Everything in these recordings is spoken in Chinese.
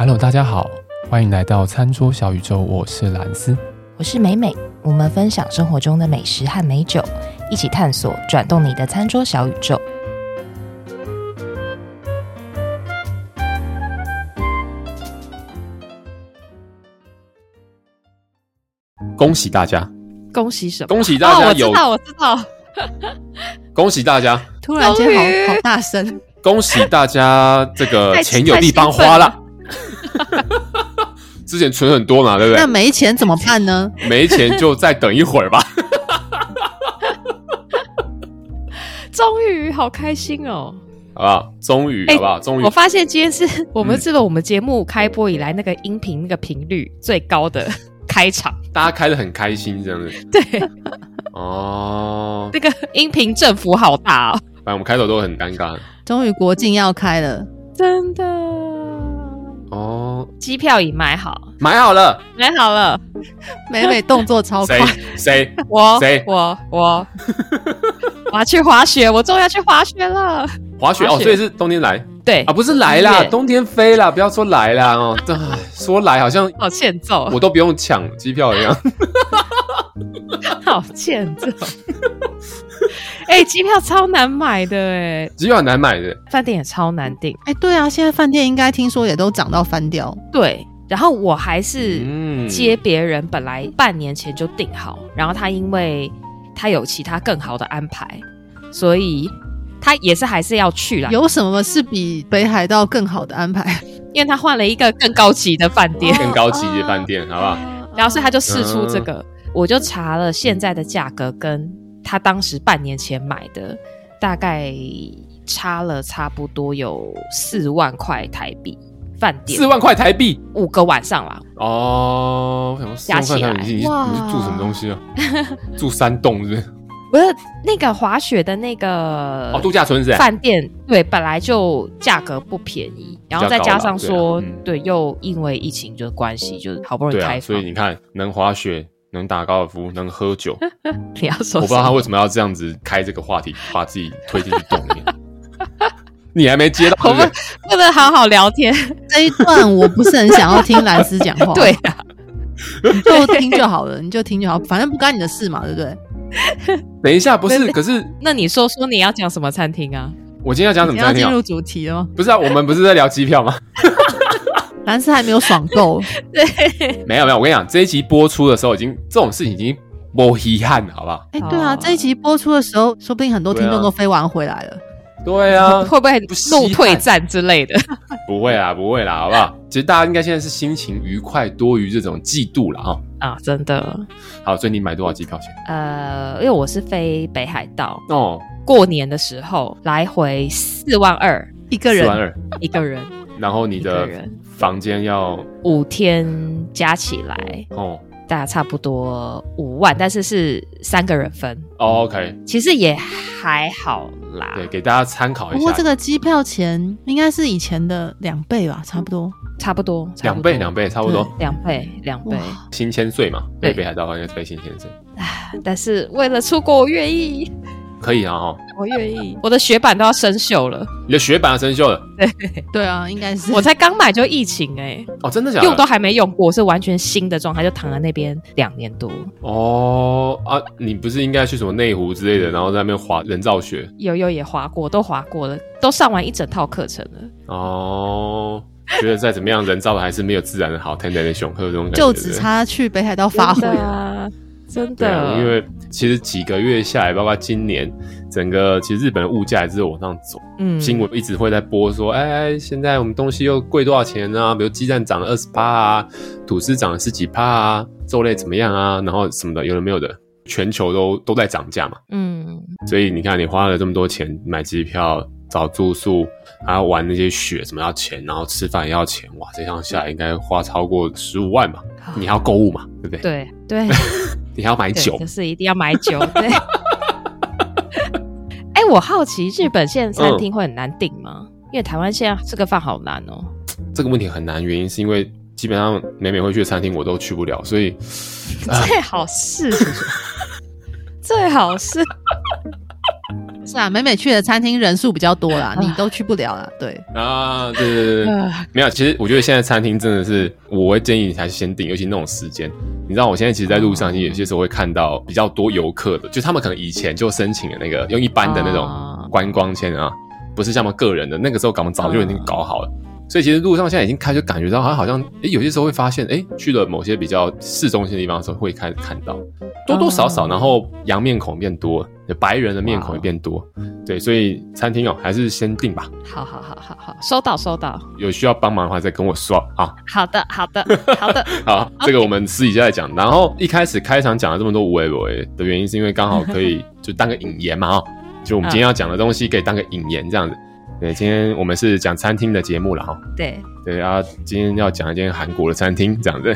Hello，大家好，欢迎来到餐桌小宇宙，我是兰斯，我是美美，我们分享生活中的美食和美酒，一起探索转动你的餐桌小宇宙。恭喜大家！恭喜什么？恭喜大家有！哦、我知道，我知道。恭喜大家！突然间好好大声！恭喜大家，这个 钱有地方花了。之前存很多嘛，对不对？那没钱怎么办呢？没钱就再等一会儿吧。终于，好开心哦！好不好？终于，好不好？终于，我发现今天是我们这个我们节目开播以来那个音频那个频率最高的开场，大家开的很开心，这样子。对。哦。那个音频振幅好大哦。反正我们开头都很尴尬。终于国境要开了，真的。哦，机票已买好，买好了，买好了。美美动作超快，谁？我谁？我我 我要去滑雪，我终于要去滑雪了。滑雪哦，所以是冬天来。对啊，不是来啦，冬天飞啦，不要说来啦哦。说来好像好欠揍，我都不用抢机票一样。好欠揍。哎、欸，机票超难买的哎、欸，机票很难买的，饭店也超难订。哎、欸，对啊，现在饭店应该听说也都涨到翻掉。对，然后我还是接别人，本来半年前就订好，嗯、然后他因为他有其他更好的安排，所以他也是还是要去啦。有什么是比北海道更好的安排？因为他换了一个更高级的饭店，更高级的饭店，好不好？然后所以他就试出这个，嗯、我就查了现在的价格跟。他当时半年前买的，大概差了差不多有四万块台币，饭店四万块台币五个晚上啦。哦，加起来你，你是住什么东西啊？住山洞是不是？不是那个滑雪的那个哦，度假村是饭店，对，本来就价格不便宜，然后再加上说，对，啊对，又因为疫情就是关系，就是好不容易开放，啊，所以你看能滑雪。能打高尔夫，能喝酒，你要说，我不知道他为什么要这样子开这个话题，把自己推进去洞里面。你还没接到，我们不能好好聊天。这一段我不是很想要听兰斯讲话。对啊，就听就好了，你就听就好，反正不干你的事嘛，对不对？等一下，不是，可是那你说说你要讲什么餐厅啊？我今天要讲什么餐厅？要进入主题了吗？不是啊，我们不是在聊机票吗？兰斯还没有爽够，对，没有没有，我跟你讲，这一集播出的时候，已经这种事情已经没遗憾了，好不好？哎、欸，对啊，这一集播出的时候，说不定很多听众都飞完回来了。对啊，会不会怒退战之类的？不会啦，不会啦，好不好？其实大家应该现在是心情愉快多于这种嫉妒了哈。啊，真的。好，所以你买多少机票钱？呃，因为我是飞北海道哦，过年的时候来回四万二一个人，四万二一个人。然后你的房间要五天加起来哦，大概差不多五万，但是是三个人分。哦，OK，其实也还好啦。对，给大家参考一下。不过这个机票钱应该是以前的两倍吧，差不多，差不多，两倍，两倍，差不多，两倍，两倍。新千岁嘛，对，北海道应该是飞新千岁。唉，但是为了出国，我愿意。可以啊，哈，我愿意。我的雪板都要生锈了，你的雪板要生锈了？对，对啊，应该是。我才刚买就疫情哎、欸，哦，真的假的？用都还没用过，是完全新的状态，就躺在那边两年多。哦啊，你不是应该去什么内湖之类的，然后在那边滑人造雪？有有也滑过，都滑过了，都上完一整套课程了。哦，觉得再怎么样，人造的还是没有自然的好，天然的雄鹤这种感觉，就只差去北海道发挥啊。真的、啊，因为其实几个月下来，包括今年，整个其实日本的物价也是往上走。嗯，新闻一直会在播说，哎哎，现在我们东西又贵多少钱啊？比如鸡蛋涨了二十帕啊，吐司涨了十几帕啊，肉类怎么样啊？然后什么的，有的没有的，全球都都在涨价嘛，嗯，所以你看你花了这么多钱买机票、找住宿，还要玩那些雪，什么要钱，然后吃饭也要钱，哇，这样下来应该花超过十五万吧？你还要购物嘛，对不对？对对，你还要买酒，就是一定要买酒，对。哎、欸，我好奇日本现在餐厅会很难订吗？嗯、因为台湾现在吃个饭好难哦。这个问题很难，原因是因为基本上每每会去的餐厅我都去不了，所以最好是最好是是啊，美美去的餐厅人数比较多啦，你都去不了啦。对啊，对对对对，没有。其实我觉得现在餐厅真的是，我会建议你还是先订，尤其那种时间。你知道，我现在其实，在路上，有些时候会看到比较多游客的，就他们可能以前就申请了那个用一般的那种观光签啊，不是像我们个人的，那个时候我们早就已经搞好了。所以其实路上现在已经开始感觉到，好像好像，诶，有些时候会发现，诶，去了某些比较市中心的地方的时候，会开始看到多多少少，然后洋面孔变多，白人的面孔也变多，对，所以餐厅哦，还是先定吧。好好好好好，收到收到。有需要帮忙的话，再跟我说啊。好的好的 好的。好，这个我们私底下再讲。然后一开始开场讲了这么多无为不为的原因，是因为刚好可以 就当个引言嘛，哈，就我们今天要讲的东西可以当个引言这样子。对，今天我们是讲餐厅的节目了哈。对对，然后今天要讲一间韩国的餐厅，这样子。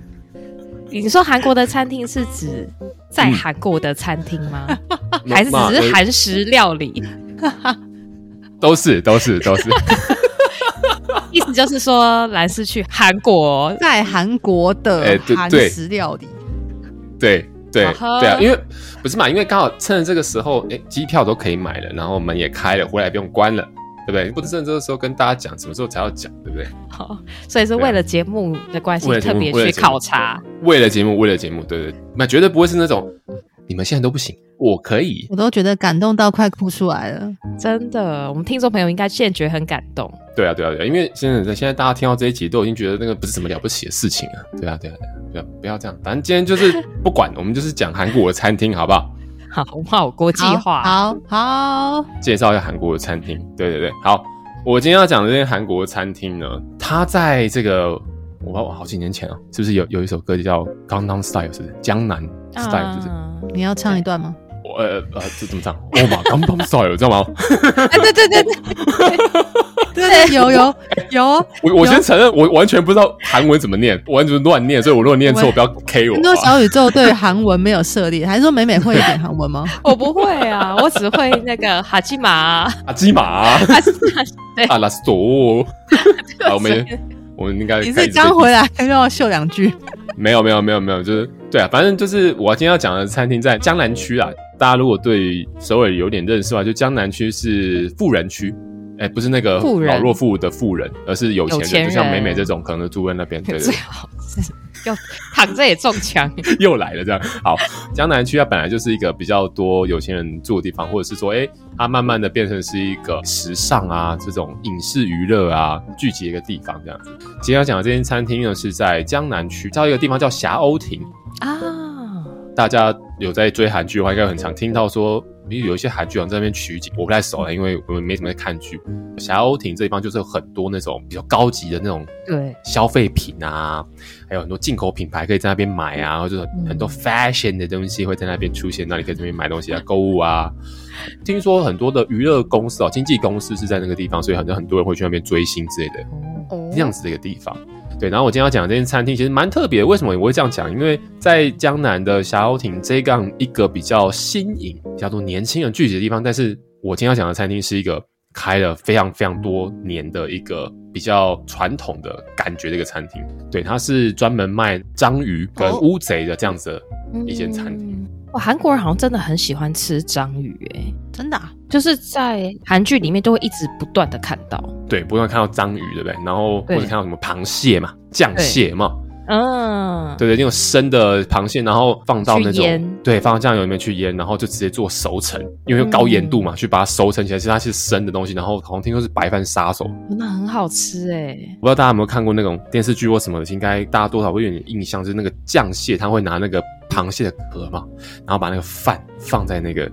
你说韩国的餐厅是指在韩国的餐厅吗？嗯、还是只是韩食料理？都是都是都是。意思就是说，兰是去韩国，在韩国的韩食料理。对对对，对对啊，因为。不是嘛？因为刚好趁着这个时候，哎，机票都可以买了，然后门也开了，回来不用关了，对不对？不是趁这个时候跟大家讲，什么时候才要讲，对不对？好，所以是为了节目的关系，特别去考察。为了节目，为了节目，对对，那绝对不会是那种你们现在都不行，我可以。我都觉得感动到快哭出来了，真的。我们听众朋友应该现在觉得很感动。对啊，对啊，对啊，因为现在现在大家听到这一集都已经觉得那个不是什么了不起的事情了。对啊，对啊，对啊，不要不要这样。反正今天就是不管，我们就是讲韩国的餐厅，好不好？好，我好国际化，好好，好介绍一下韩国的餐厅。对对对，好，我今天要讲的这间韩国的餐厅呢，它在这个我好几年前啊，是不是有有一首歌就叫《Gangnam Style》是不是？江南是？你要唱一段吗？我呃呃，这怎么唱？哦嘛，Gangnam Style，知道吗？对对对 对。对，有有有，我我先承认，我完全不知道韩文怎么念，完全乱念，所以我如果念错，我不要 K 我。很多小宇宙对韩文没有涉猎，还是说美美会一点韩文吗？我不会啊，我只会那个哈基玛，哈基玛，对，阿拉斯多。好，我们我们应该你是刚回来，让我秀两句。没有没有没有没有，就是对啊，反正就是我今天要讲的餐厅在江南区啊。大家如果对首尔有点认识的话，就江南区是富人区。哎，不是那个老弱妇的富人，而是有钱人，就像美美这种，可能住在那边。对对，最好是要躺着也中枪，又来了这样。好，江南区它本来就是一个比较多有钱人住的地方，或者是说，哎，它慢慢的变成是一个时尚啊，这种影视娱乐啊聚集的一个地方这样子。今天要讲的这间餐厅呢，是在江南区，叫一个地方叫霞鸥亭啊。大家有在追韩剧的话，应该很常听到说，有一些韩剧在那边取景，我不太熟了，因为我们没什么在看剧。霞鸥亭这地方就是有很多那种比较高级的那种对消费品啊，还有很多进口品牌可以在那边买啊，或者很多 fashion 的东西会在那边出现，那你可以在这边买东西啊，购物啊。听说很多的娱乐公司哦，经纪公司是在那个地方，所以很多很多人会去那边追星之类的，这样子的一个地方。对，然后我今天要讲的这间餐厅其实蛮特别。为什么我会这样讲？因为在江南的霞鸥亭这样一个比较新颖、叫做年轻人聚集的地方，但是我今天要讲的餐厅是一个开了非常非常多年的一个比较传统的感觉的一个餐厅。对，它是专门卖章鱼跟乌贼的这样子的一间餐厅。哦哇，韩国人好像真的很喜欢吃章鱼，哎，真的，啊，就是在韩剧里面都会一直不断的看到，对，不断看到章鱼，对不对？然后或者看到什么螃蟹嘛，酱蟹嘛，嗯，对对，那种生的螃蟹，然后放到那种对，放到酱油里面去腌，然后就直接做熟成，因为有高盐度嘛，嗯、去把它熟成起来。其实它是生的东西，然后好像听说是白饭杀手，那很好吃哎。不知道大家有没有看过那种电视剧或什么的，应该大家多少会有点印象，就是那个酱蟹，它会拿那个。螃蟹的壳嘛，然后把那个饭放在那个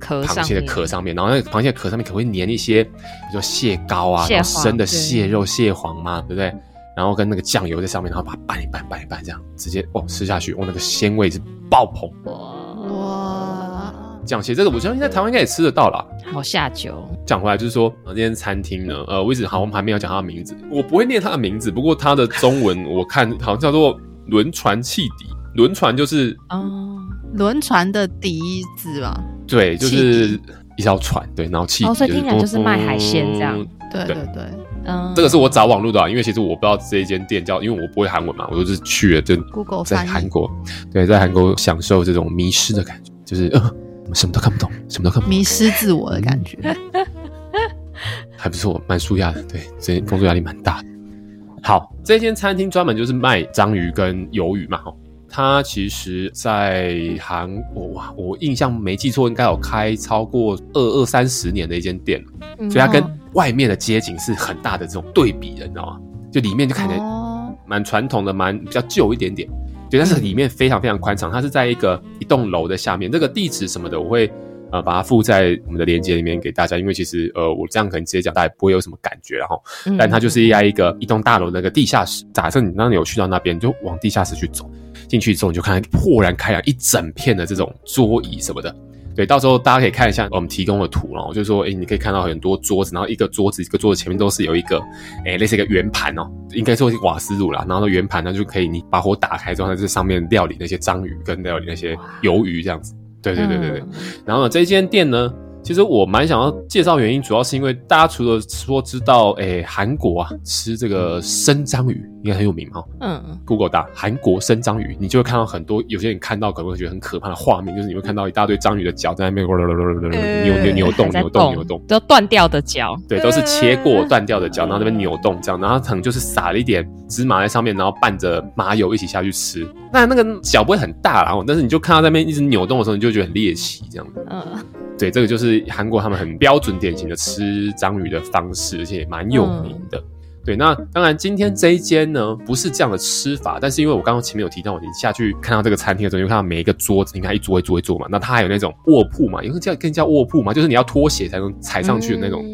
螃蟹的壳上面，然后那个螃蟹壳上面可能会粘一些，比如说蟹膏啊，然后生的蟹肉、蟹黄嘛，对不对？然后跟那个酱油在上面，然后把它拌一拌，拌一拌，这样直接哦吃下去，哦那个鲜味是爆棚。哇，讲起这个，我相信在台湾应该也吃得到啦。好下酒。讲回来就是说，这间餐厅呢，呃，我一直好像还没有讲它的名字，我不会念它的名字，不过它的中文我看好像叫做轮船汽笛，轮船就是哦，轮船的笛子嘛，对，就是一条船，对，然后汽笛，哦，所以听起来就是卖海鲜这样。对对。对，嗯，这个是我找网络的啊，因为其实我不知道这一间店叫，因为我不会韩文嘛，我就是去了就 Google 在韩国，对，在韩国享受这种迷失的感觉，就是呃，什么都看不懂，什么都看不懂，迷失自我的感觉，还不错，蛮舒压的，对，所以工作压力蛮大的。好，这间餐厅专门就是卖章鱼跟鱿鱼嘛，它其实在韩国哇，我印象没记错，应该有开超过二二三十年的一间店，所以它跟外面的街景是很大的这种对比的，你知道吗？就里面就看起来蛮传统的，蛮比较旧一点点，对，但是里面非常非常宽敞。它是在一个一栋楼的下面，这个地址什么的我会呃把它附在我们的链接里面给大家，因为其实呃我这样可能直接讲大家不会有什么感觉，然后，但它就是在一个一栋大楼的那个地下室。假设你当你有去到那边，就往地下室去走，进去之后你就看到豁然开朗一整片的这种桌椅什么的。对，到时候大家可以看一下我们提供的图，然后就是说，哎，你可以看到很多桌子，然后一个桌子一个桌子前面都是有一个，哎，类似一个圆盘哦，应该说是瓦斯炉啦，然后圆盘呢就可以你把火打开之后，在这上面料理那些章鱼跟料理那些鱿鱼这样子。对对对对对。嗯、然后呢，这间店呢。其实我蛮想要介绍原因，主要是因为大家除了说知道，诶，韩国啊吃这个生章鱼应该很有名哈。嗯，Google 打韩国生章鱼，你就会看到很多有些人看到可能会觉得很可怕的画面，就是你会看到一大堆章鱼的脚在那边扭扭扭动扭动扭动，都断掉的脚，对，都是切过断掉的脚，然后那边扭动这样，然后可能就是撒了一点芝麻在上面，然后拌着麻油一起下去吃。那那个脚不会很大，然后但是你就看到那边一直扭动的时候，你就觉得很猎奇这样子。嗯。对，这个就是韩国他们很标准典型的吃章鱼的方式，而且也蛮有名的。嗯、对，那当然今天这一间呢不是这样的吃法，但是因为我刚刚前面有提到，你下去看到这个餐厅的时候，你就看到每一个桌子，你看一桌一桌一桌嘛，那它还有那种卧铺嘛，因为叫更叫卧铺嘛，就是你要脱鞋才能踩上去的那种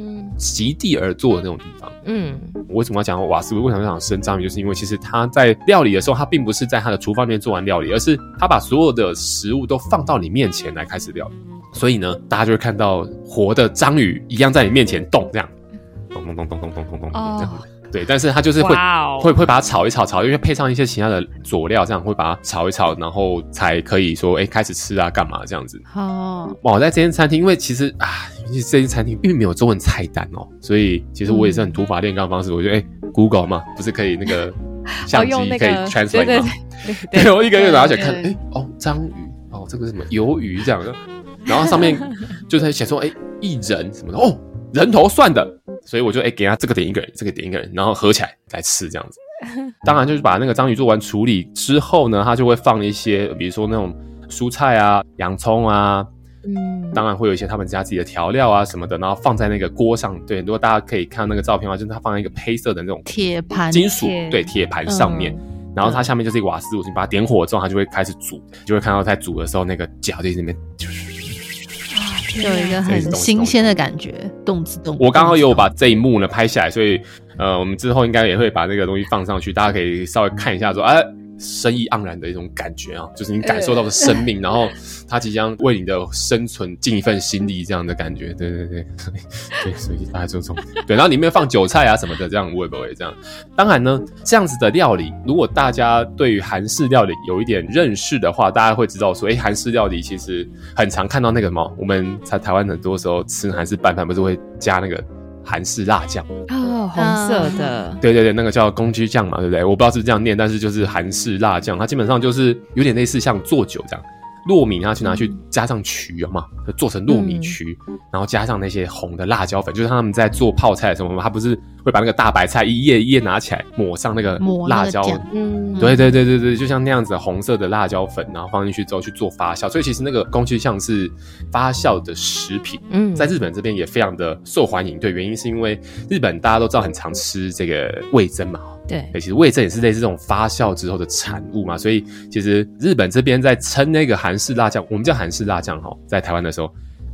席地而坐的那种地方。嗯，我为什么要讲瓦斯炉？为什么要讲生章鱼？就是因为其实他在料理的时候，他并不是在他的厨房里面做完料理，而是他把所有的食物都放到你面前来开始料理。所以呢，大家就会看到活的章鱼一样在你面前动，这样，咚咚咚咚咚咚咚咚这样。对，但是它就是会 Wow 会会把它炒一炒，炒，因为配上一些其他的佐料，这样会把它炒一炒，然后才可以说，哎，开始吃啊，干嘛这样子。哦，我，在这间餐厅，因为其实啊，这间餐厅并没有中文菜单哦，所以其实我也是很土法炼钢方式，嗯、我觉得，哎，Google 嘛，不是可以那个 相机可以 translate 吗？对，我一个一个拿起来看，哎，哦，章鱼，哦，这个是什么鱿鱼这样的。然后上面就在写说，哎，一人什么的哦，人头算的，所以我就哎给他这个点一个人，这个点一个人，然后合起来来吃这样子。当然就是把那个章鱼做完处理之后呢，他就会放一些，比如说那种蔬菜啊、洋葱啊，嗯，当然会有一些他们家自己的调料啊什么的，然后放在那个锅上。对，如果大家可以看那个照片的话，就是它放在一个黑色的那种铁盘、金属对铁盘上面，嗯、然后它下面就是一个瓦斯炉，你把它点火之后，它就会开始煮，就会看到在煮的时候那个脚就在那边就是。有一个很新鲜的感觉，动次动。我刚好有把这一幕呢拍下来，所以呃，我们之后应该也会把那个东西放上去，大家可以稍微看一下，说，哎。生意盎然的一种感觉啊，就是你感受到的生命，然后他即将为你的生存尽一份心力，这样的感觉。对对对，对，所以大家就从对，然后里面放韭菜啊什么的，这样会不会这样？当然呢，这样子的料理，如果大家对于韩式料理有一点认识的话，大家会知道说，哎，韩式料理其实很常看到那个什么，我们在台湾很多时候吃韩式拌饭，不是会加那个。韩式辣酱哦，红色的，对对对，那个叫公鸡酱嘛，对不对？我不知道是不是这样念，但是就是韩式辣酱，它基本上就是有点类似像做酒这样。糯米，拿去拿去加上曲，有吗？就做成糯米曲，嗯、然后加上那些红的辣椒粉，就是他们在做泡菜的时候嘛，他不是会把那个大白菜一叶一叶拿起来抹上那个辣椒，嗯，对对对对对，就像那样子红色的辣椒粉，然后放进去之后去做发酵，所以其实那个工具像是发酵的食品，嗯，在日本这边也非常的受欢迎。对，原因是因为日本大家都知道很常吃这个味噌嘛。对，其实味噌也是类似这种发酵之后的产物嘛，所以其实日本这边在称那个韩式辣酱，我们叫韩式辣酱哈，在台湾的时候，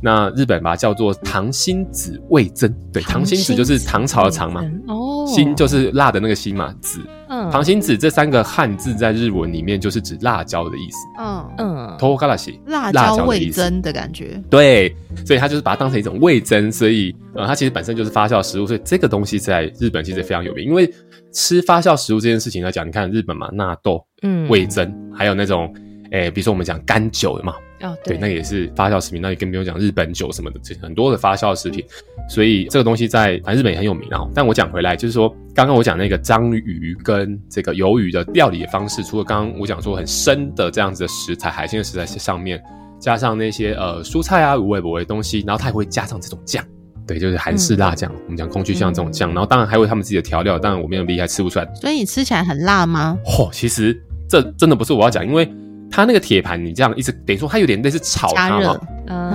那日本把它叫做糖心子味增，对，糖心子就是唐朝的糖嘛，哦，辛就是辣的那个辛嘛，子。嗯糖心子这三个汉字在日文里面就是指辣椒的意思。嗯，嗯，托卡拉西，辣椒味增的感觉。对，所以它就是把它当成一种味增，所以呃，它其实本身就是发酵食物，所以这个东西在日本其实非常有名。因为吃发酵食物这件事情来讲，你看日本嘛，纳豆、嗯味增，还有那种，诶，比如说我们讲干酒的嘛，哦，对，那也是发酵食品。那你更不用讲日本酒什么的，这很多的发酵食品。所以这个东西在反正日本也很有名啊。但我讲回来，就是说刚刚我讲那个章鱼跟这个鱿鱼的料理的方式，除了刚刚我讲说很生的这样子的食材，海鲜的食材上面，加上那些呃蔬菜啊、无味不味的东西，然后它也会加上这种酱，对，就是韩式辣酱，我们讲空气酱这种酱，然后当然还有他们自己的调料，当然我没有厉害吃不出来。所以你吃起来很辣吗？嚯、其实这真的不是我要讲，因为它那个铁盘你这样一直等于说它有点类似炒它嘛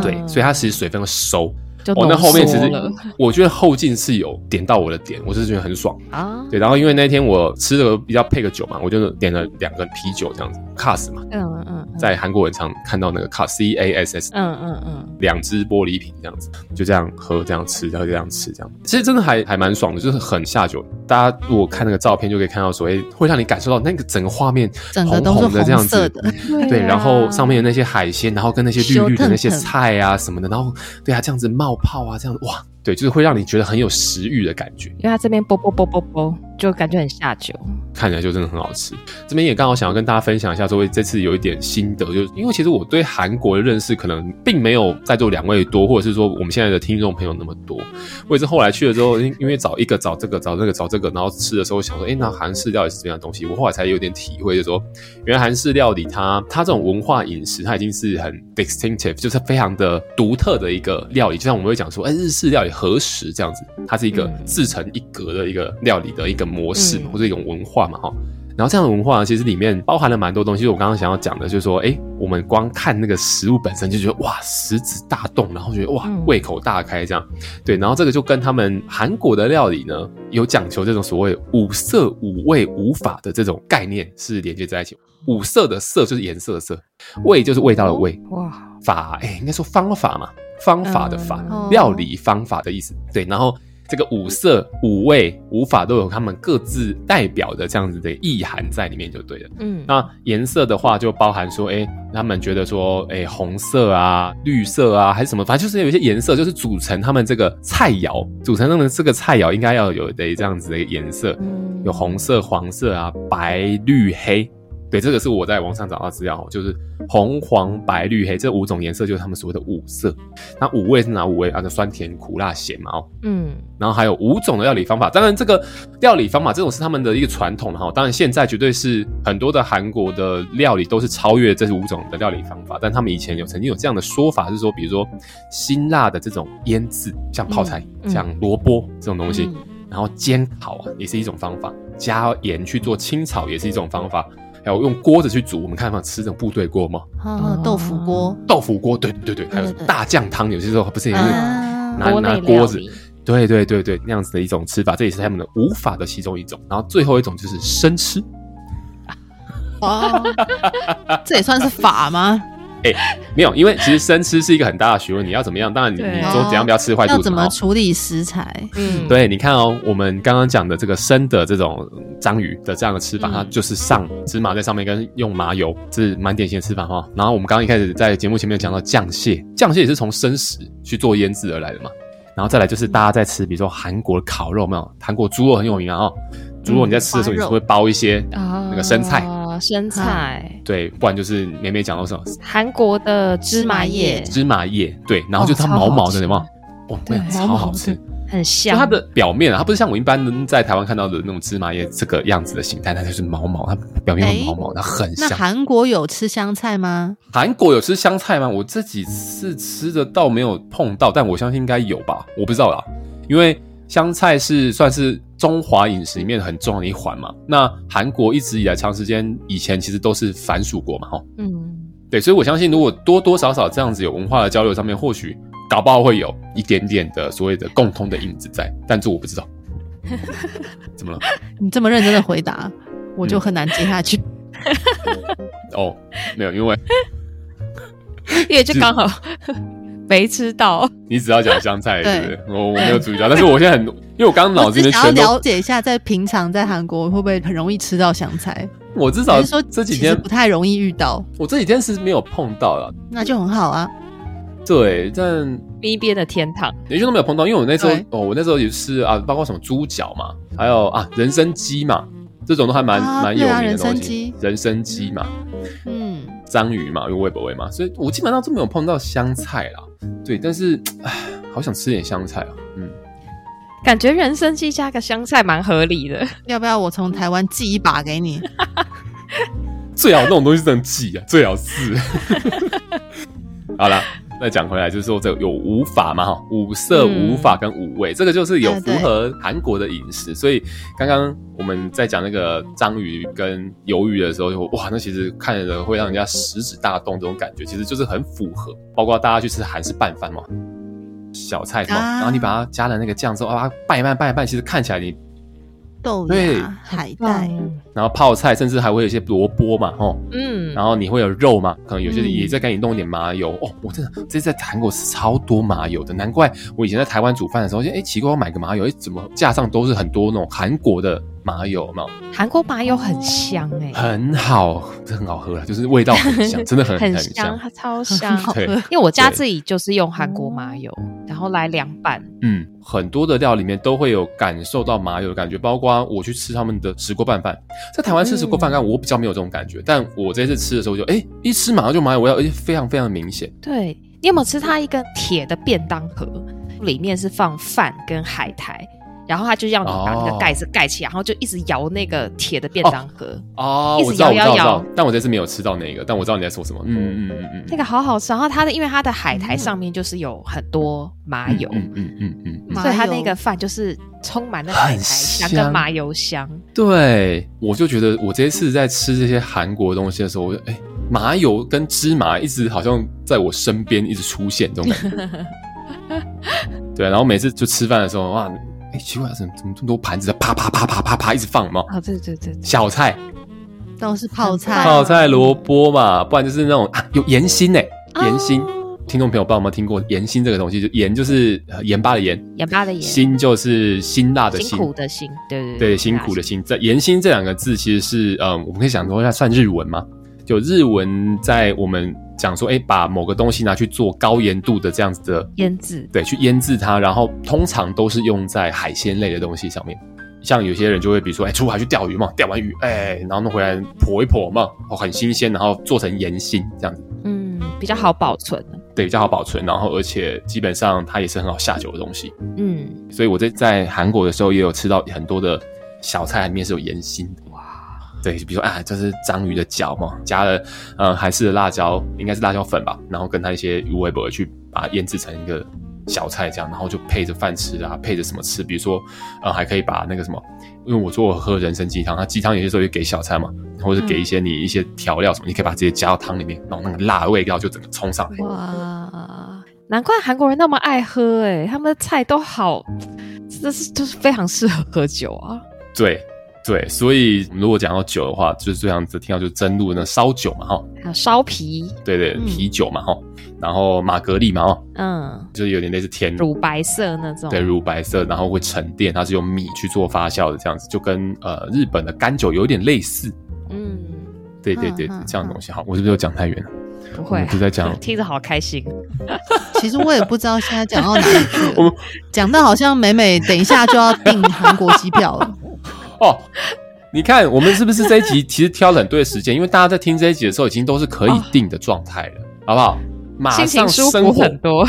对，所以它其实水分会收。就哦，那后面其实我觉得后劲是有点到我的点，我是觉得很爽。啊，对，然后因为那天我吃的比较配个酒嘛，我就点了两个啤酒这样子，Cass 嘛，嗯嗯嗯，在韩国人常看到那个 Cass C A S S，嗯嗯嗯，两只玻璃瓶这样子，就这样喝，这样吃，然后这样吃，这样，其实真的还还蛮爽的，就是很下酒。大家如果看那个照片，就可以看到所谓会让你感受到那个整个画面红红的这样子，红色的，对，啊。然后上面的那些海鲜，然后跟那些绿绿的那些菜啊什么的，然后对啊，这样子冒泡啊，这样子哇，对，就是会让你觉得很有食欲的感觉，因为它这边啵啵啵啵啵，就感觉很下酒。看起来就真的很好吃。这边也刚好想要跟大家分享一下，说这次有一点心得，就是因为其实我对韩国的认识可能并没有在座两位多，或者是说我们现在的听众朋友那么多。我也是后来去了之后，因因为找一个找这个找那个找这个，然后吃的时候想说，哎，那韩式料理是怎样的东西？我后来才有点体会，就是说，原来韩式料理它它这种文化饮食，它已经是很 distinctive，就是非常的独特的一个料理。就像我们会讲说，哎，日式料理何时这样子，它是一个自成一格的一个料理的一个模式，嗯或者一种文化嘛，哈。然后这样的文化呢，其实里面包含了蛮多东西。我刚刚想要讲的，就是说，诶，我们光看那个食物本身就觉得哇，食指大动，然后觉得哇，胃口大开这样。对，然后这个就跟他们韩国的料理呢，有讲求这种所谓五色、五味、五法的这种概念是连接在一起。五色的色就是颜色的色，味就是味道的味，哇，法，诶，应该说方法嘛，方法的法，嗯料理方法的意思。对，然后。这个五色、五味、五法都有他们各自代表的这样子的意涵在里面就对了。嗯，那颜色的话，就包含说，哎，他们觉得说，哎，红色啊、绿色啊，还是什么，反正就是有一些颜色，就是组成他们这个菜肴，组成他们这个菜肴应该要有的这样子的颜色，有红色、黄色啊、白、绿、黑。对，这个是我在网上找到资料，就是红、黄、白、绿、黑这五种颜色，就是他们所谓的五色。那五味是哪五味？啊，酸甜苦辣咸嘛，哦，嗯，然后还有五种的料理方法。当然，这个料理方法这种是他们的一个传统哈。当然，现在绝对是很多的韩国的料理都是超越这五种的料理方法。但他们以前有曾经有这样的说法，是说，比如说辛辣的这种腌制，像泡菜、嗯像萝卜这种东西，嗯然后煎烤啊，也是一种方法；加盐去做清炒，也是一种方法。还有用锅子去煮，我们看有吃这种部队锅嘛？哦，豆腐锅，豆腐锅，对对对，还有大酱汤，有些时候不是也是啊拿拿锅子理，对对对对，那样子的一种吃法，这也是他们的无法的其中一种。然后最后一种就是生吃，哦，这也算是法吗？没有，因为其实生吃是一个很大的学问，你要怎么样？当然你对你说怎样不要吃坏要怎么肚子嘛哦处理食材？嗯，对，你看哦，我们刚刚讲的这个生的这种章鱼的这样的吃法，嗯它就是上芝麻在上面，跟用麻油，这是蛮典型的吃法哈。然后我们刚刚一开始在节目前面讲到酱蟹，酱蟹也是从生食去做腌制而来的嘛。然后再来就是大家在吃，比如说韩国的烤肉，没有？韩国猪肉很有名啊哦，猪肉你在吃的时候，嗯你是会包一些啊，那个生菜，生菜，对，不然就是美美讲到什么韩国的芝麻叶芝麻叶，对，然后就它毛毛的，有没有？哦，对那超好吃。很香，它的表面啊，它不是像我一般人在台湾看到的那种芝麻叶这个样子的形态，它就是毛毛，它表面会毛毛，它很那香。韩国有吃香菜吗？韩国有吃香菜吗？我这几次吃的倒没有碰到，但我相信应该有吧，我不知道啦。因为香菜是算是中华饮食里面很重要的一环嘛。那韩国一直以来长时间以前其实都是藩属国嘛，哈，嗯，对，所以我相信如果多多少少这样子有文化的交流上面，或许。搞不好会有一点点的所谓的共通的影子在，但这我不知道。怎么了？你这么认真的回答，我就很难接下去。哦，没有，因为 因为就刚好没吃到。你只要讲香菜，对对不对？我我没有注意到，但是我现在很，因为我刚刚脑子里面想要全都，了解一下，在平常在韩国会不会很容易吃到香菜？我至少是说这几天不太容易遇到，我这几天是没有碰到了。那就很好啊。对，但咪边的天堂，连续都没有碰到，因为我那时候哦，我那时候也是啊，包括什么猪脚嘛，还有啊人参鸡嘛，这种都还蛮蛮、啊有名的东西鸡。人参鸡嘛，嗯，章鱼嘛，因为味不喂嘛，所以我基本上都没有碰到香菜啦。对，但是唉，好想吃点香菜啊。嗯，感觉人参鸡加个香菜蛮合理的。要不要我从台湾寄一把给你？最好那种东西真的记啊，最好是。好了。再讲回来，就是说这有五法嘛，哈，五色、五法跟五味，嗯、这个就是有符合韩国的饮食。所以刚刚我们在讲那个章鱼跟鱿鱼的时候，就哇，那其实看着会让人家食指大动，这种感觉其实就是很符合。包括大家去吃韩式拌饭嘛，小菜嘛，啊、然后你把它加了那个酱之后啊，拌一拌，拌一拌，其实看起来你。豆对芽、海带，然后泡菜，甚至还会有一些萝卜嘛，哦，嗯，然后你会有肉嘛，可能有些人也在给你弄一点麻油、嗯、哦。我真的这次在韩国吃超多麻油的，难怪我以前在台湾煮饭的时候，哎，奇怪，我买个麻油，哎，怎么架上都是很多那种韩国的。麻油嘛，韩国麻油很香哎、欸，很好，这很好喝啊，就是味道很香，真的很很香，它超香。好喝，因为我家自己就是用韩国麻油，然后来凉拌。嗯，很多的料里面都会有感受到麻油的感觉，包括我去吃他们的石锅拌饭，在台湾吃石锅拌饭，我比较没有这种感觉，嗯、但我这次吃的时候就，哎，一吃马上就麻油味道，而且非常非常明显。对，你有没有吃它一个铁的便当盒，里面是放饭跟海苔？然后他就要你把那个盖子盖起来，然后就一直摇那个铁的便当盒哦，一直摇摇摇。但我这次没有吃到那个，但我知道你在说什么。嗯嗯嗯嗯，那个好好吃。然后它的因为它的海苔上面就是有很多麻油，嗯嗯嗯嗯，所以它那个饭就是充满了海苔香跟麻油香。对，我就觉得我这次在吃这些韩国东西的时候，我就哎，麻油跟芝麻一直好像在我身边一直出现这种感觉。对，然后每次就吃饭的时候哇。哎，奇怪，怎么怎么这么多盘子在啪啪啪啪啪啪一直放嘛？啊，对对对，小菜都是泡菜，泡菜萝卜嘛，不然就是那种啊，有盐心哎，盐心。听众朋友，不知道有没有听过盐心这个东西？就盐就是盐巴的盐，盐巴的盐，辛就是辛辣的辛，辛苦的辛，对对对，辛苦的辛。这盐心这两个字其实是嗯，我们可以想说一下，算日文吗？就日文在我们。讲说，哎，把某个东西拿去做高盐度的这样子的腌制，对，去腌制它，然后通常都是用在海鲜类的东西上面。像有些人就会，比如说，哎，出海去钓鱼嘛，钓完鱼，哎，然后弄回来剖一剖嘛，哦，很新鲜，然后做成盐心这样子，嗯，比较好保存，对，比较好保存，然后而且基本上它也是很好下酒的东西，嗯，所以我在在韩国的时候也有吃到很多的小菜里面是有盐心的。对，比如说，啊，这是章鱼的脚嘛，加了呃韩式的辣椒，应该是辣椒粉吧，然后跟它一些鱼尾巴去把它腌制成一个小菜这样，然后就配着饭吃啊，配着什么吃？比如说，呃，还可以把那个什么，因为我说我喝人参鸡汤，它鸡汤有些时候也给小菜嘛，或者给一些你一些调料什么，嗯、你可以把这些加到汤里面，然后那个辣味道就整个冲上来。哇，难怪韩国人那么爱喝，哎，他们的菜都好，这是就是非常适合喝酒啊。对。对，所以如果讲到酒的话，就是这样子听到就是蒸露那烧酒嘛，哈，还有烧啤，对对，嗯、啤酒嘛，哈，然后玛格丽嘛，哈，嗯，就是有点类似甜。乳白色那种，对，乳白色，然后会沉淀，它是用米去做发酵的，这样子就跟呃日本的干酒有点类似，嗯，对对对，这样的东西，好，我是不是又讲太远了？不会、啊，就在讲，听着好开心。其实我也不知道现在讲到哪里去了，讲到好像美美等一下就要订韩国机票了。哦，你看我们是不是这一集其实挑了很对的时间？因为大家在听这一集的时候，已经都是可以定的状态了，哦、好不好？马上舒服很多。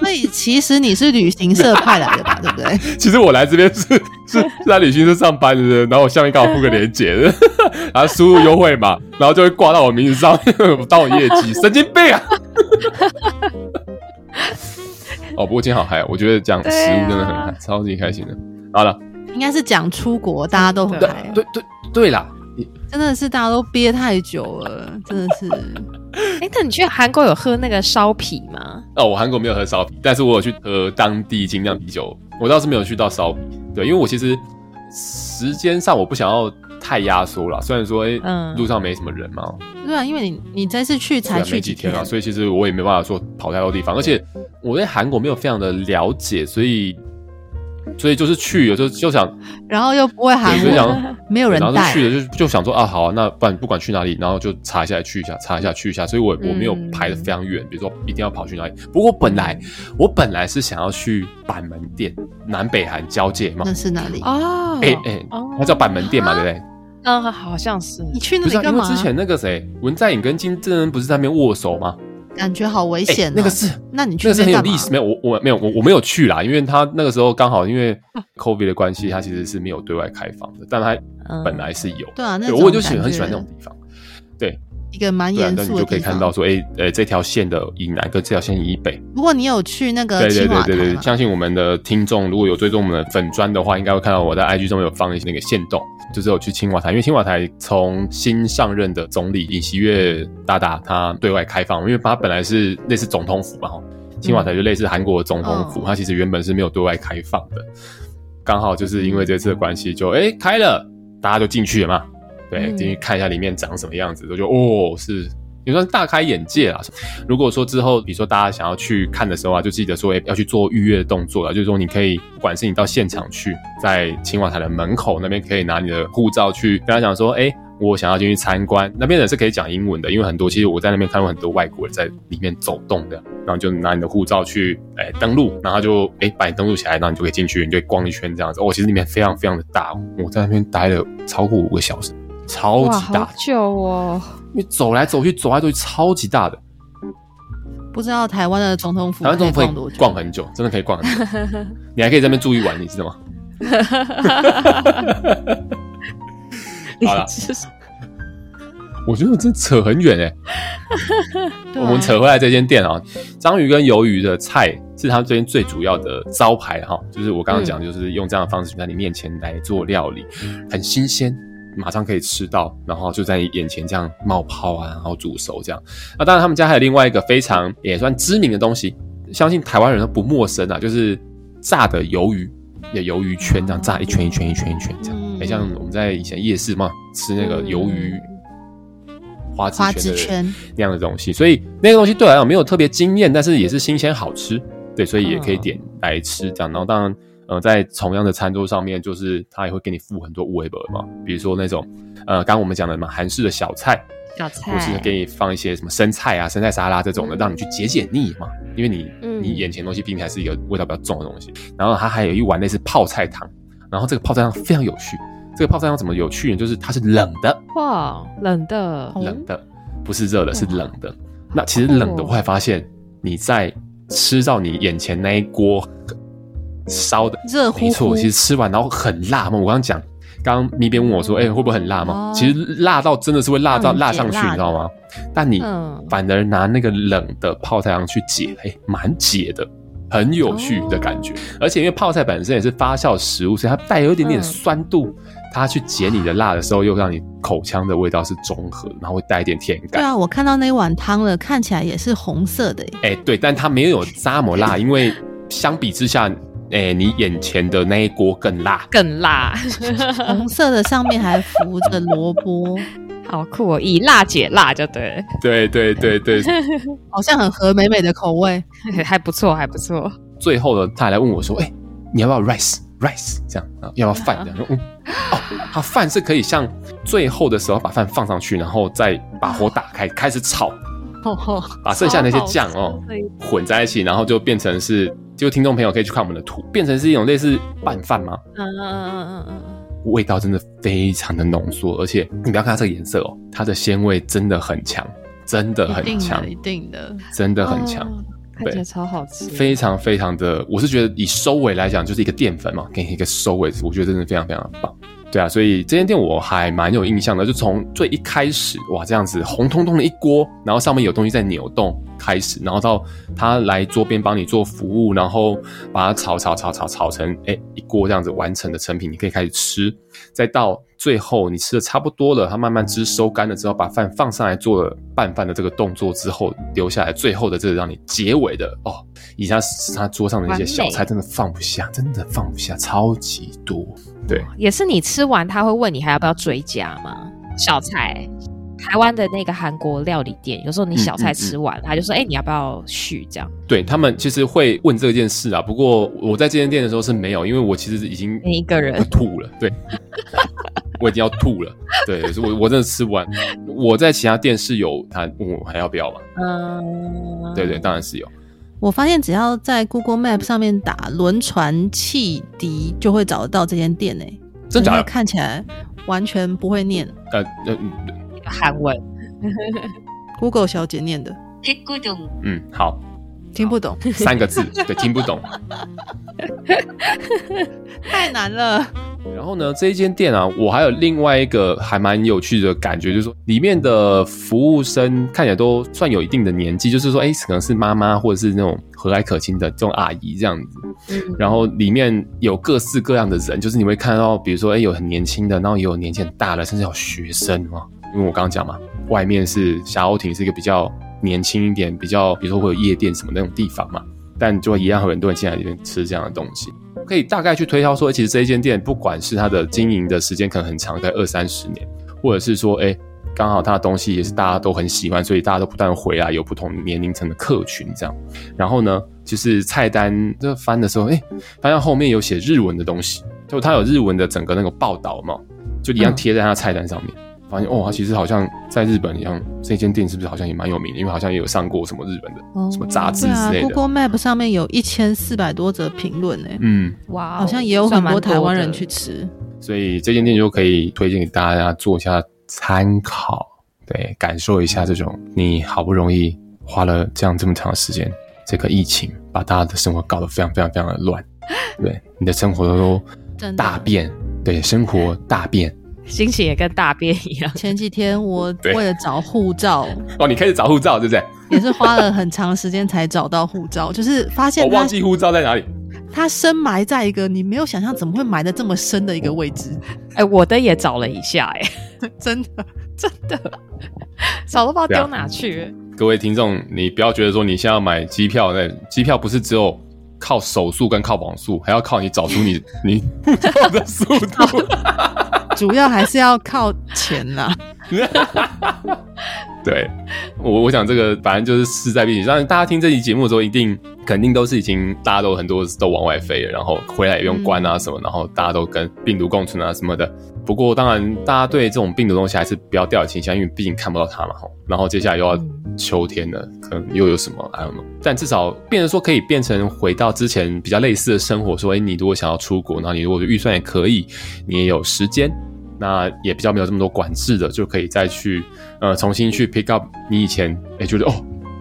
所以其实你是旅行社派来的吧？对不对？其实我来这边是是是在旅行社上班的，然后我下面刚好附个链接的，然后输入优惠嘛，然后就会挂到我名字上，当我业绩，神经病啊！哦，不过今天好嗨，我觉得讲食物真的很嗨，啊、超级开心的。好了。应该是讲出国，大家都很嗨。对对对啦，真的是大家都憋太久了，真的是。哎，那你去韩国有喝那个烧啤吗？哦，我韩国没有喝烧啤，但是我有去喝当地精酿啤酒。我倒是没有去到烧啤，对，因为我其实时间上我不想要太压缩了。虽然说，哎、嗯，路上没什么人嘛。对啊，因为你你这次去才去几天啊，所以其实我也没办法说跑太多地方，而且我对韩国没有非常的了解，所以。所以就是去，有时候就想，然后又不会韩文，没有人带，然后就去了，就就想说啊，好啊，那不然不管去哪里，然后就查一下去一下，查一下去一下。所以我我没有排的非常远，比如说一定要跑去哪里。不过本来我本来是想要去板门店，南北韩交界嘛。那是哪里？哦，哎哎，它叫板门店嘛，对不对？嗯，好像是。你去那里干嘛？之前那个谁，文在寅跟金正恩不是在那边握手吗？感觉好危险。那个是，那你去那个是很有历史。没有，我我没有，我我没有去啦，因为他那个时候刚好因为 COVID 的关系，他其实是没有对外开放的，但他本来是有。嗯、对啊，那我就喜欢很喜欢那种地方。对，一个蛮严肃的地方。你就可以看到说，哎、欸，呃，这条线的以南跟这条线以北。如果你有去那个，对对对对对，相信我们的听众如果有追踪我们的粉砖的话，应该会看到我在 IG 中有放一些那个线动。就是有去青瓦台，因为青瓦台从新上任的总理尹锡悦大大他对外开放，因为他本来是类似总统府嘛，青瓦台就类似韩国的总统府，它、嗯、其实原本是没有对外开放的，刚好就是因为这次的关系，就哎、欸、开了，大家就进去了嘛，对，进去看一下里面长什么样子，就就哦是。也算是大开眼界啦。如果说之后，比如说大家想要去看的时候啊，就记得说，哎，要去做预约的动作了。就是说，你可以，不管是你到现场去，在青瓦台的门口那边，可以拿你的护照去跟他讲说，哎，我想要进去参观。那边人是可以讲英文的，因为很多其实我在那边看到很多外国人在里面走动的。然后就拿你的护照去，哎，登录，然后就哎把你登录起来，然后你就可以进去，你就逛一圈这样子。哦，其实里面非常非常的大，我在那边待了超过五个小时，超级大，好久哦。你走来走去，走来走去，超级大的。不知道台湾的总统府，台湾总统府可以逛很久，真的可以逛很久。你还可以在那边住一晚，你知道吗？好了，我觉得我真扯很远哎、欸。我们扯回来这间店啊，章鱼跟鱿鱼的菜是他这边最主要的招牌哈，就是我刚刚讲，就是用这样的方式在你面前来做料理，很新鲜。马上可以吃到，然后就在你眼前这样冒泡啊，然后煮熟这样。那当然，他们家还有另外一个非常也算知名的东西，相信台湾人都不陌生啊，就是炸的鱿鱼，也鱿鱼圈这样炸一圈一圈一圈一圈这样。很、嗯，像我们在以前夜市嘛，吃那个鱿鱼花枝圈那样的东西，所以那个东西对我来讲没有特别惊艳，但是也是新鲜好吃，对，所以也可以点来吃这样。然后当然。呃，在同样的餐桌上面，就是他也会给你附很多五味本嘛，比如说那种，呃，刚刚我们讲的嘛，韩式的小菜，小菜，或是给你放一些什么生菜啊、生菜沙拉这种的，让你去解解腻嘛，因为你、嗯、你眼前的东西毕竟还是一个味道比较重的东西。然后它还有一碗类似泡菜汤，然后这个泡菜汤非常有趣，这个泡菜汤怎么有趣呢？就是它是冷的，哇，冷的，冷的，不是热的，是冷的。那其实冷的，我会发现你在吃到你眼前那一锅。烧的热乎乎，没错，其实吃完然后很辣嘛。我刚刚讲，刚刚咪边问我说，哎、欸，会不会很辣吗？哦、其实辣到真的是会辣到辣上去，你知道吗？但你反而拿那个冷的泡菜汤去解，哎、欸，蛮解的，很有趣的感觉。哦、而且因为泡菜本身也是发酵食物，所以它带有一点点酸度，嗯、它去解你的辣的时候，又让你口腔的味道是中和，然后会带一点甜感。对啊，我看到那碗汤了，看起来也是红色的。哎、欸，对，但它没有这么辣，因为相比之下。哎、欸，你眼前的那一锅更辣，更辣，红色的上面还浮着萝卜，好酷哦！以辣解辣就对，对对对对，好像很合美美的口味，还不错，还不错。最后呢，他还来问我说：“哎、欸，你要不要 rice rice 这样啊？要不要饭？这样？”说：“嗯，哦，他饭是可以像最后的时候把饭放上去，然后再把火打开，开始炒，把剩下那些酱哦混在一起，然后就变成是。”就听众朋友可以去看我们的图，变成是一种类似拌饭吗？嗯嗯嗯嗯嗯嗯，味道真的非常的浓缩，而且你不要看它这个颜色哦，它的鲜味真的很强，真的很强，一定的，真的很强，看起来超好吃，非常非常的，我是觉得以收尾来讲，就是一个淀粉嘛，给你一个收尾，我觉得真的非常非常的棒。对啊，所以这间店我还蛮有印象的，就从最一开始哇，这样子红彤彤的一锅，然后上面有东西在扭动开始，然后到他来桌边帮你做服务，然后把它炒炒炒炒炒成哎一锅这样子完成的成品，你可以开始吃，再到最后你吃的差不多了，它慢慢汁收干了之后，把饭放上来做了拌饭的这个动作之后，留下来最后的这个让你结尾的哦，以下是他桌上的一些小菜，真的放不下，真的放不下，超级多。对，也是你吃完他会问你还要不要追加吗？小菜。台湾的那个韩国料理店，有时候你小菜吃完，嗯嗯嗯、他就说：“哎、欸，你要不要续？”这样。对，他们其实会问这件事啊。不过我在这间店的时候是没有，因为我其实已经一个人吐了。对，我已经要吐了。对，我我真的吃不完。我在其他店是有，他问我还要不要嘛？嗯，对对，当然是有。我发现只要在 Google Map 上面打“轮船汽笛”，就会找得到这间店诶。真假的？看起来完全不会念。呃呃。韩文，Google 小姐念的。嗯，好，听不懂三个字，对，听不懂，太难了。然后呢，这一间店啊，我还有另外一个还蛮有趣的感觉，就是说里面的服务生看起来都算有一定的年纪，就是说，哎，可能是妈妈或者是那种和蔼可亲的这种阿姨这样子。嗯。然后里面有各式各样的人，就是你会看到，比如说，哎，有很年轻的，然后也有年纪很大的，甚至有学生啊。因为我刚刚讲嘛，外面是霞欧亭是一个比较年轻一点，比较比如说会有夜店什么那种地方嘛，但就会一样有很多人进来里面吃这样的东西。可以大概去推敲说，其实这一间店不管是它的经营的时间可能很长，在二三十年，或者是说，哎，刚好它的东西也是大家都很喜欢，所以大家都不断回来，有不同年龄层的客群这样。然后呢，就是菜单这翻的时候，哎，发现后面有写日文的东西，就它有日文的整个那个报道嘛，就一样贴在它菜单上面。嗯发现哦，他其实好像在日本一样，这间店是不是好像也蛮有名的？因为好像也有上过什么日本的、哦、什么杂志之类的。啊、Google Map 上面有一千四百多则评论呢。嗯，哇，好像也有很多台湾人去吃。所以这间店就可以推荐给大家做一下参考，对，感受一下这种你好不容易花了这样这么长的时间，这个疫情把大家的生活搞得非常非常非常的乱，对，你的生活都大变，对，生活大变。心情也跟大便一样。前几天我为了找护照，哦，你开始找护照，对不对？也是花了很长时间才找到护照，就是发现我忘记护照在哪里。它深埋在一个你没有想象怎么会埋的这么深的一个位置。哎、欸，我的也找了一下、欸，哎，真的真的找都不知道丢哪去。各位听众，你不要觉得说你现在要买机票，那机票不是只有靠手速跟靠网速，还要靠你找出你你 护照的速度。主要还是要靠钱啦。对，我我想这个反正就是势在必行。让大家听这期节目的时候，一定肯定都是已经大家都很多都往外飞了，然后回来也用关啊什么，嗯、然后大家都跟病毒共存啊什么的。不过当然，大家对这种病毒东西还是不要掉以轻心，因为毕竟看不到它嘛。然后接下来又要秋天了，可能又有什么 I don't know。但至少变成说可以变成回到之前比较类似的生活。说，哎，你如果想要出国，然后你如果预算也可以，你也有时间。那也比较没有这么多管制的，就可以再去呃重新去 pick up 你以前哎觉得哦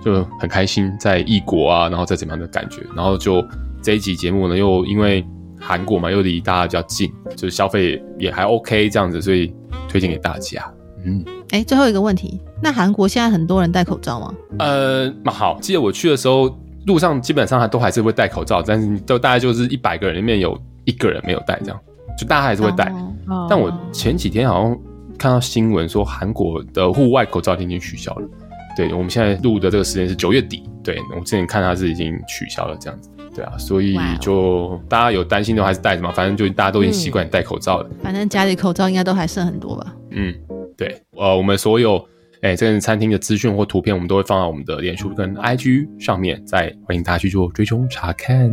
就很开心在异国啊，然后再怎么样的感觉，然后就这一集节目呢又因为韩国嘛又离大家比较近，就是消费也还 OK 这样子，所以推荐给大家。嗯，哎，最后一个问题，那韩国现在很多人戴口罩吗？呃，好，记得我去的时候路上基本上还都还是会戴口罩，但是都大概就是一百个人里面有一个人没有戴这样。就大家还是会戴，oh, oh. 但我前几天好像看到新闻说，韩国的户外口罩已经取消了。对，我们现在录的这个时间是九月底，对，我之前看它是已经取消了这样子，对啊，所以就大家有担心的话还是戴着嘛，反正就大家都已经习惯戴口罩了。嗯，反正家里口罩应该都还剩很多吧？嗯，对，呃，我们所有。哎，这个餐厅的资讯或图片，我们都会放到我们的脸书跟 IG 上面，再欢迎大家去做追踪查看。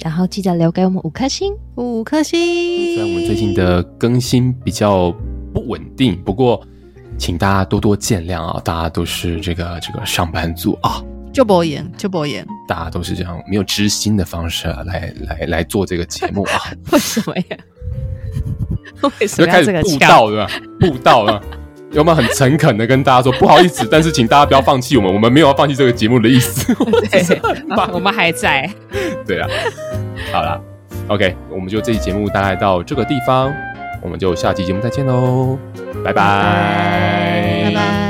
然后记得留给我们五颗星，五颗星。虽然我们最近的更新比较不稳定，不过请大家多多见谅啊！大家都是这个这个上班族啊，就博言就博言，大家都是这样没有知心的方式啊，来来来做这个节目啊？为什么呀？为什么要这个布道对吧？布道啊。有没有很诚恳的跟大家说不好意思，但是请大家不要放弃我们，我们没有要放弃这个节目的意思。对，我们还在。对啊，好啦，OK，我们就这期节目大概到这个地方，我们就下期节目再见喽，拜拜，拜拜。